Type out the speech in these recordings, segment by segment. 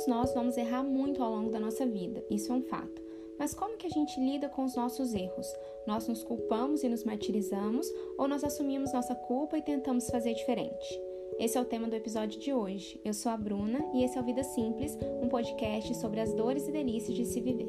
Todos nós vamos errar muito ao longo da nossa vida, isso é um fato. Mas como que a gente lida com os nossos erros? Nós nos culpamos e nos martirizamos ou nós assumimos nossa culpa e tentamos fazer diferente? Esse é o tema do episódio de hoje. Eu sou a Bruna e esse é o Vida Simples, um podcast sobre as dores e delícias de se viver.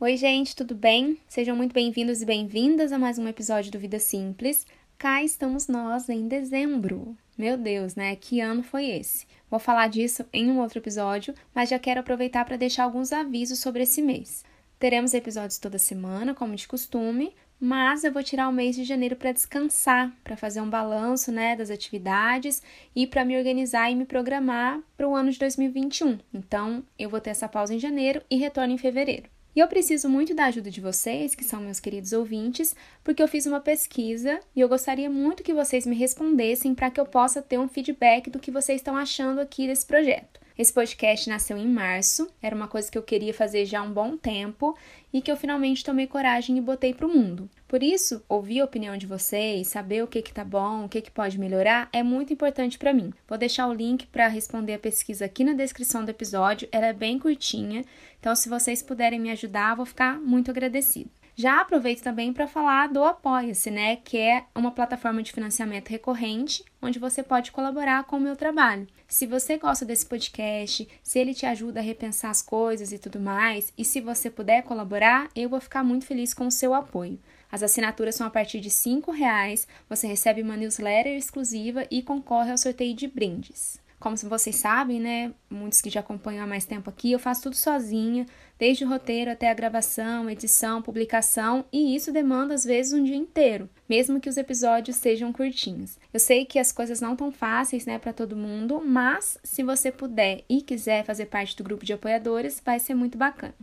Oi, gente, tudo bem? Sejam muito bem-vindos e bem-vindas a mais um episódio do Vida Simples. Cá estamos nós em dezembro. Meu Deus, né? Que ano foi esse? Vou falar disso em um outro episódio, mas já quero aproveitar para deixar alguns avisos sobre esse mês. Teremos episódios toda semana, como de costume, mas eu vou tirar o mês de janeiro para descansar, para fazer um balanço, né, das atividades e para me organizar e me programar para o ano de 2021. Então, eu vou ter essa pausa em janeiro e retorno em fevereiro. E eu preciso muito da ajuda de vocês, que são meus queridos ouvintes, porque eu fiz uma pesquisa e eu gostaria muito que vocês me respondessem para que eu possa ter um feedback do que vocês estão achando aqui desse projeto. Esse podcast nasceu em março, era uma coisa que eu queria fazer já há um bom tempo e que eu finalmente tomei coragem e botei para o mundo. Por isso, ouvir a opinião de vocês, saber o que que tá bom, o que que pode melhorar, é muito importante para mim. Vou deixar o link para responder a pesquisa aqui na descrição do episódio, ela é bem curtinha, então se vocês puderem me ajudar, vou ficar muito agradecida. Já aproveito também para falar do Apoia-se, né, que é uma plataforma de financiamento recorrente onde você pode colaborar com o meu trabalho. Se você gosta desse podcast, se ele te ajuda a repensar as coisas e tudo mais, e se você puder colaborar, eu vou ficar muito feliz com o seu apoio. As assinaturas são a partir de R$ reais. Você recebe uma newsletter exclusiva e concorre ao sorteio de brindes. Como vocês sabem, né? Muitos que já acompanham há mais tempo aqui, eu faço tudo sozinha, desde o roteiro até a gravação, edição, publicação, e isso demanda às vezes um dia inteiro, mesmo que os episódios sejam curtinhos. Eu sei que as coisas não estão fáceis, né, para todo mundo, mas se você puder e quiser fazer parte do grupo de apoiadores, vai ser muito bacana.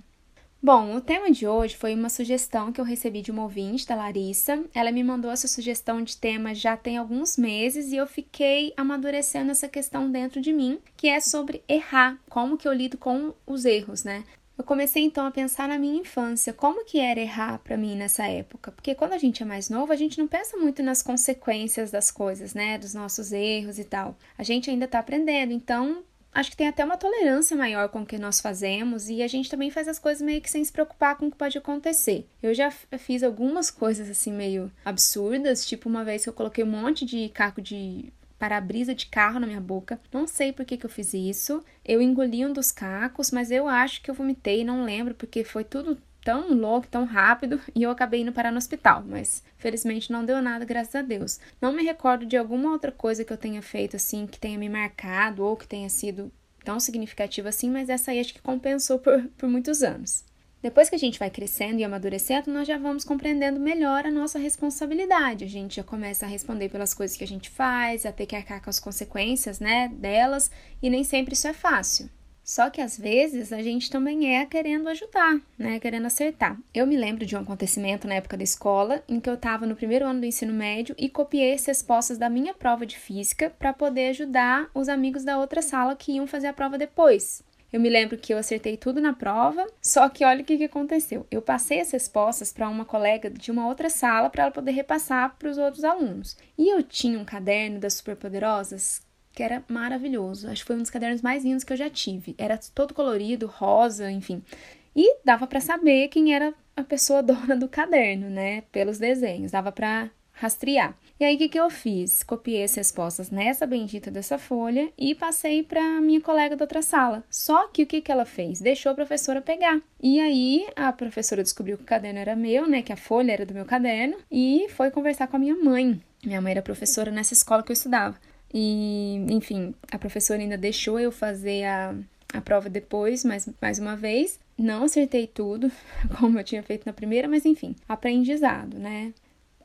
Bom, o tema de hoje foi uma sugestão que eu recebi de uma ouvinte, da Larissa. Ela me mandou essa sugestão de tema já tem alguns meses e eu fiquei amadurecendo essa questão dentro de mim, que é sobre errar, como que eu lido com os erros, né? Eu comecei então a pensar na minha infância, como que era errar para mim nessa época? Porque quando a gente é mais novo, a gente não pensa muito nas consequências das coisas, né, dos nossos erros e tal. A gente ainda tá aprendendo, então acho que tem até uma tolerância maior com o que nós fazemos e a gente também faz as coisas meio que sem se preocupar com o que pode acontecer. Eu já fiz algumas coisas assim meio absurdas, tipo uma vez que eu coloquei um monte de caco de para-brisa de carro na minha boca. Não sei por que, que eu fiz isso. Eu engoli um dos cacos, mas eu acho que eu vomitei, não lembro, porque foi tudo tão louco, tão rápido, e eu acabei indo parar no hospital, mas felizmente não deu nada, graças a Deus. Não me recordo de alguma outra coisa que eu tenha feito assim, que tenha me marcado ou que tenha sido tão significativa assim, mas essa aí acho que compensou por, por muitos anos. Depois que a gente vai crescendo e amadurecendo, nós já vamos compreendendo melhor a nossa responsabilidade. A gente já começa a responder pelas coisas que a gente faz, a ter que arcar com as consequências, né, delas, e nem sempre isso é fácil. Só que às vezes a gente também é querendo ajudar, né? Querendo acertar. Eu me lembro de um acontecimento na época da escola em que eu estava no primeiro ano do ensino médio e copiei as respostas da minha prova de física para poder ajudar os amigos da outra sala que iam fazer a prova depois. Eu me lembro que eu acertei tudo na prova, só que olha o que, aconteceu. Eu passei as respostas para uma colega de uma outra sala para ela poder repassar para os outros alunos. E eu tinha um caderno das Superpoderosas que era maravilhoso. Acho que foi um dos cadernos mais lindos que eu já tive. Era todo colorido, rosa, enfim. E dava para saber quem era a pessoa dona do caderno, né? Pelos desenhos, dava para rastrear. E aí, o que, que eu fiz? Copiei as respostas nessa bendita dessa folha e passei para minha colega da outra sala. Só que o que, que ela fez? Deixou a professora pegar. E aí, a professora descobriu que o caderno era meu, né? Que a folha era do meu caderno, e foi conversar com a minha mãe. Minha mãe era professora nessa escola que eu estudava. E, enfim, a professora ainda deixou eu fazer a, a prova depois, mais, mais uma vez. Não acertei tudo, como eu tinha feito na primeira, mas enfim, aprendizado, né?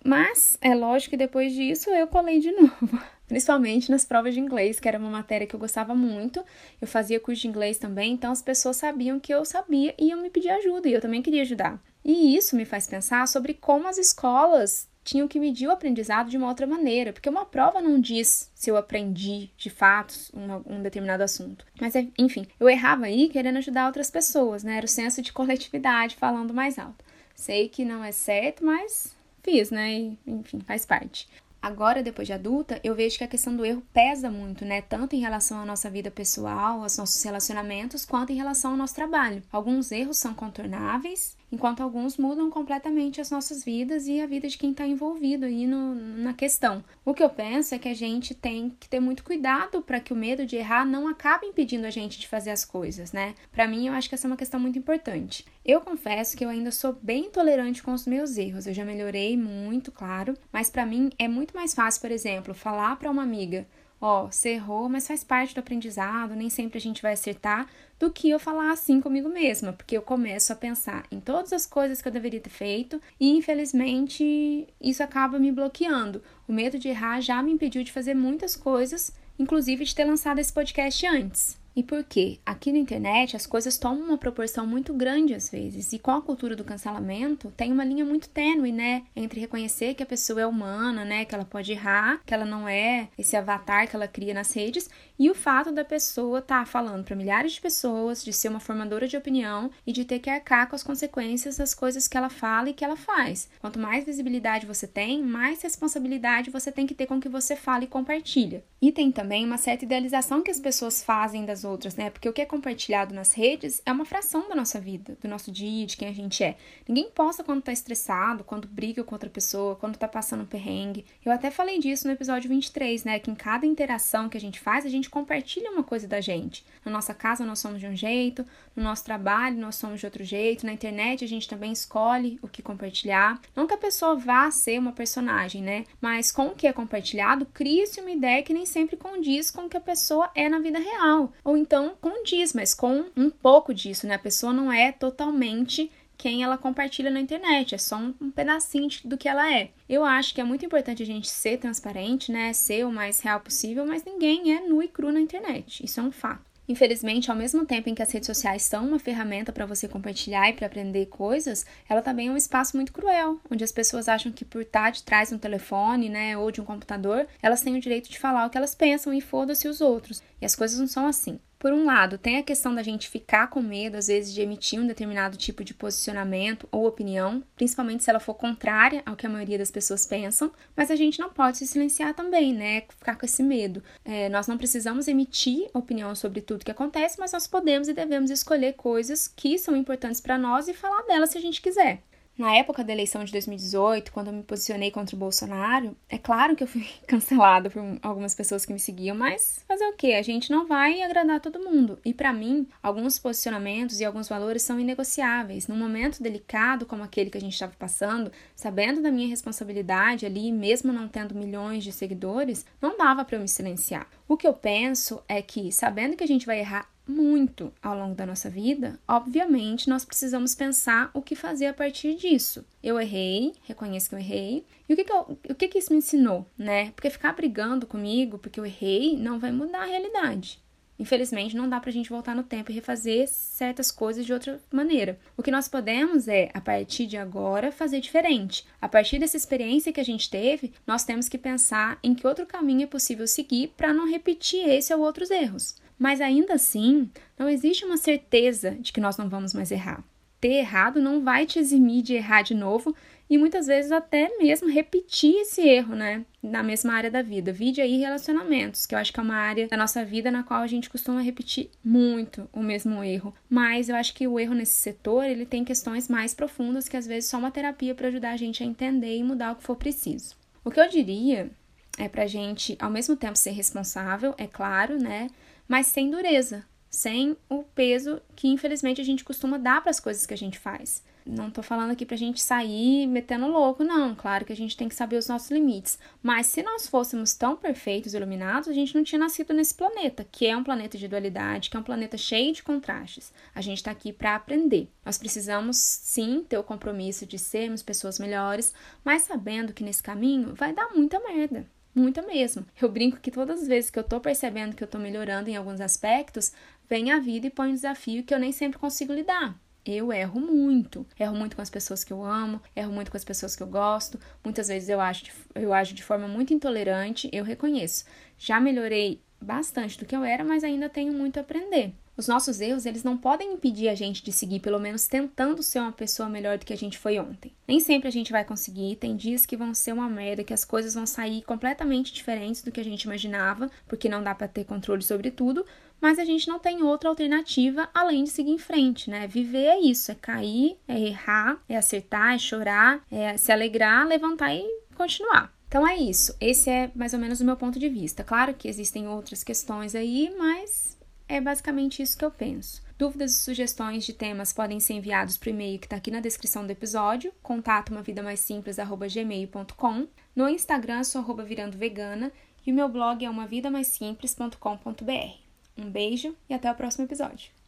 Mas é lógico que depois disso eu colei de novo, principalmente nas provas de inglês, que era uma matéria que eu gostava muito. Eu fazia curso de inglês também, então as pessoas sabiam que eu sabia e iam me pedir ajuda, e eu também queria ajudar. E isso me faz pensar sobre como as escolas tinham que medir o aprendizado de uma outra maneira, porque uma prova não diz se eu aprendi de fato um, um determinado assunto. Mas, é, enfim, eu errava aí querendo ajudar outras pessoas, né? Era o senso de coletividade falando mais alto. Sei que não é certo, mas fiz, né? E, enfim, faz parte. Agora, depois de adulta, eu vejo que a questão do erro pesa muito, né? Tanto em relação à nossa vida pessoal, aos nossos relacionamentos, quanto em relação ao nosso trabalho. Alguns erros são contornáveis enquanto alguns mudam completamente as nossas vidas e a vida de quem está envolvido aí no, na questão. O que eu penso é que a gente tem que ter muito cuidado para que o medo de errar não acabe impedindo a gente de fazer as coisas, né? Para mim, eu acho que essa é uma questão muito importante. Eu confesso que eu ainda sou bem tolerante com os meus erros. Eu já melhorei muito, claro, mas para mim é muito mais fácil, por exemplo, falar para uma amiga ó, você errou, mas faz parte do aprendizado, nem sempre a gente vai acertar, do que eu falar assim comigo mesma, porque eu começo a pensar em todas as coisas que eu deveria ter feito e infelizmente isso acaba me bloqueando. O medo de errar já me impediu de fazer muitas coisas, inclusive de ter lançado esse podcast antes. E por quê? Aqui na internet as coisas tomam uma proporção muito grande às vezes, e com a cultura do cancelamento tem uma linha muito tênue, né, entre reconhecer que a pessoa é humana, né, que ela pode errar, que ela não é esse avatar que ela cria nas redes, e o fato da pessoa estar tá falando para milhares de pessoas, de ser uma formadora de opinião e de ter que arcar com as consequências das coisas que ela fala e que ela faz. Quanto mais visibilidade você tem, mais responsabilidade você tem que ter com o que você fala e compartilha. E tem também uma certa idealização que as pessoas fazem das outras, né? Porque o que é compartilhado nas redes é uma fração da nossa vida, do nosso dia, de quem a gente é. Ninguém posta quando tá estressado, quando briga com outra pessoa, quando tá passando um perrengue. Eu até falei disso no episódio 23, né? Que em cada interação que a gente faz, a gente compartilha uma coisa da gente. Na nossa casa nós somos de um jeito, no nosso trabalho nós somos de outro jeito, na internet a gente também escolhe o que compartilhar. Não que a pessoa vá ser uma personagem, né? Mas com o que é compartilhado, cria-se uma ideia que nem sempre condiz com o que a pessoa é na vida real. Ou então condiz, mas com um pouco disso, né? A pessoa não é totalmente quem ela compartilha na internet, é só um, pedacinho do que ela é. Eu acho que é muito importante a gente ser transparente, né? Ser o mais real possível, mas ninguém é nu e cru na internet. Isso é um fato. Infelizmente, ao mesmo tempo em que as redes sociais são uma ferramenta para você compartilhar e para aprender coisas, ela também é um espaço muito cruel, onde as pessoas acham que por estar de trás de um telefone, né, ou de um computador, elas têm o direito de falar o que elas pensam e foda-se os outros. E as coisas não são assim. Por um lado, tem a questão da gente ficar com medo, às vezes, de emitir um determinado tipo de posicionamento ou opinião, principalmente se ela for contrária ao que a maioria das pessoas pensam, mas a gente não pode se silenciar também, né? Ficar com esse medo. É, nós não precisamos emitir opinião sobre tudo que acontece, mas nós podemos e devemos escolher coisas que são importantes para nós e falar delas se a gente quiser. Na época da eleição de 2018, quando eu me posicionei contra o Bolsonaro, é claro que eu fui cancelada por algumas pessoas que me seguiam, mas fazer o quê? A gente não vai agradar todo mundo. E para mim, alguns posicionamentos e alguns valores são inegociáveis. Num momento delicado como aquele que a gente estava passando, sabendo da minha responsabilidade ali, mesmo não tendo milhões de seguidores, não dava para eu me silenciar. O que eu penso é que, sabendo que a gente vai errar muito ao longo da nossa vida, obviamente nós precisamos pensar o que fazer a partir disso. Eu errei, reconheço que eu errei. E o que, que, eu, o que, que isso me ensinou, né? Porque ficar brigando comigo porque eu errei não vai mudar a realidade. Infelizmente, não dá pra gente voltar no tempo e refazer certas coisas de outra maneira. O que nós podemos é, a partir de agora, fazer diferente. A partir dessa experiência que a gente teve, nós temos que pensar em que outro caminho é possível seguir para não repetir esse ou outros erros. Mas ainda assim, não existe uma certeza de que nós não vamos mais errar. Ter errado não vai te eximir de errar de novo e muitas vezes até mesmo repetir esse erro, né? Na mesma área da vida. Vide aí relacionamentos, que eu acho que é uma área da nossa vida na qual a gente costuma repetir muito o mesmo erro. Mas eu acho que o erro nesse setor, ele tem questões mais profundas que às vezes só uma terapia para ajudar a gente a entender e mudar o que for preciso. O que eu diria é pra gente, ao mesmo tempo, ser responsável, é claro, né? Mas sem dureza, sem o peso que infelizmente a gente costuma dar para as coisas que a gente faz. Não tô falando aqui pra gente sair metendo louco, não. Claro que a gente tem que saber os nossos limites. Mas se nós fôssemos tão perfeitos iluminados, a gente não tinha nascido nesse planeta, que é um planeta de dualidade, que é um planeta cheio de contrastes. A gente tá aqui para aprender. Nós precisamos sim ter o compromisso de sermos pessoas melhores, mas sabendo que nesse caminho vai dar muita merda. Muita mesmo. Eu brinco que todas as vezes que eu tô percebendo que eu tô melhorando em alguns aspectos, vem a vida e põe um desafio que eu nem sempre consigo lidar. Eu erro muito. Erro muito com as pessoas que eu amo, erro muito com as pessoas que eu gosto. Muitas vezes eu acho, eu ajo de forma muito intolerante, eu reconheço. Já melhorei bastante do que eu era, mas ainda tenho muito a aprender. Os nossos erros, eles não podem impedir a gente de seguir, pelo menos tentando ser uma pessoa melhor do que a gente foi ontem. Nem sempre a gente vai conseguir, tem dias que vão ser uma merda, que as coisas vão sair completamente diferentes do que a gente imaginava, porque não dá para ter controle sobre tudo, mas a gente não tem outra alternativa além de seguir em frente, né? Viver é isso, é cair, é errar, é acertar, é chorar, é se alegrar, levantar e continuar. Então é isso. Esse é mais ou menos o meu ponto de vista. Claro que existem outras questões aí, mas é basicamente isso que eu penso. Dúvidas e sugestões de temas podem ser enviados por e-mail que está aqui na descrição do episódio, contato uma vida mais simples gmail.com. No Instagram sou arroba virando vegana e o meu blog é uma vida mais simples.com.br. Um beijo e até o próximo episódio.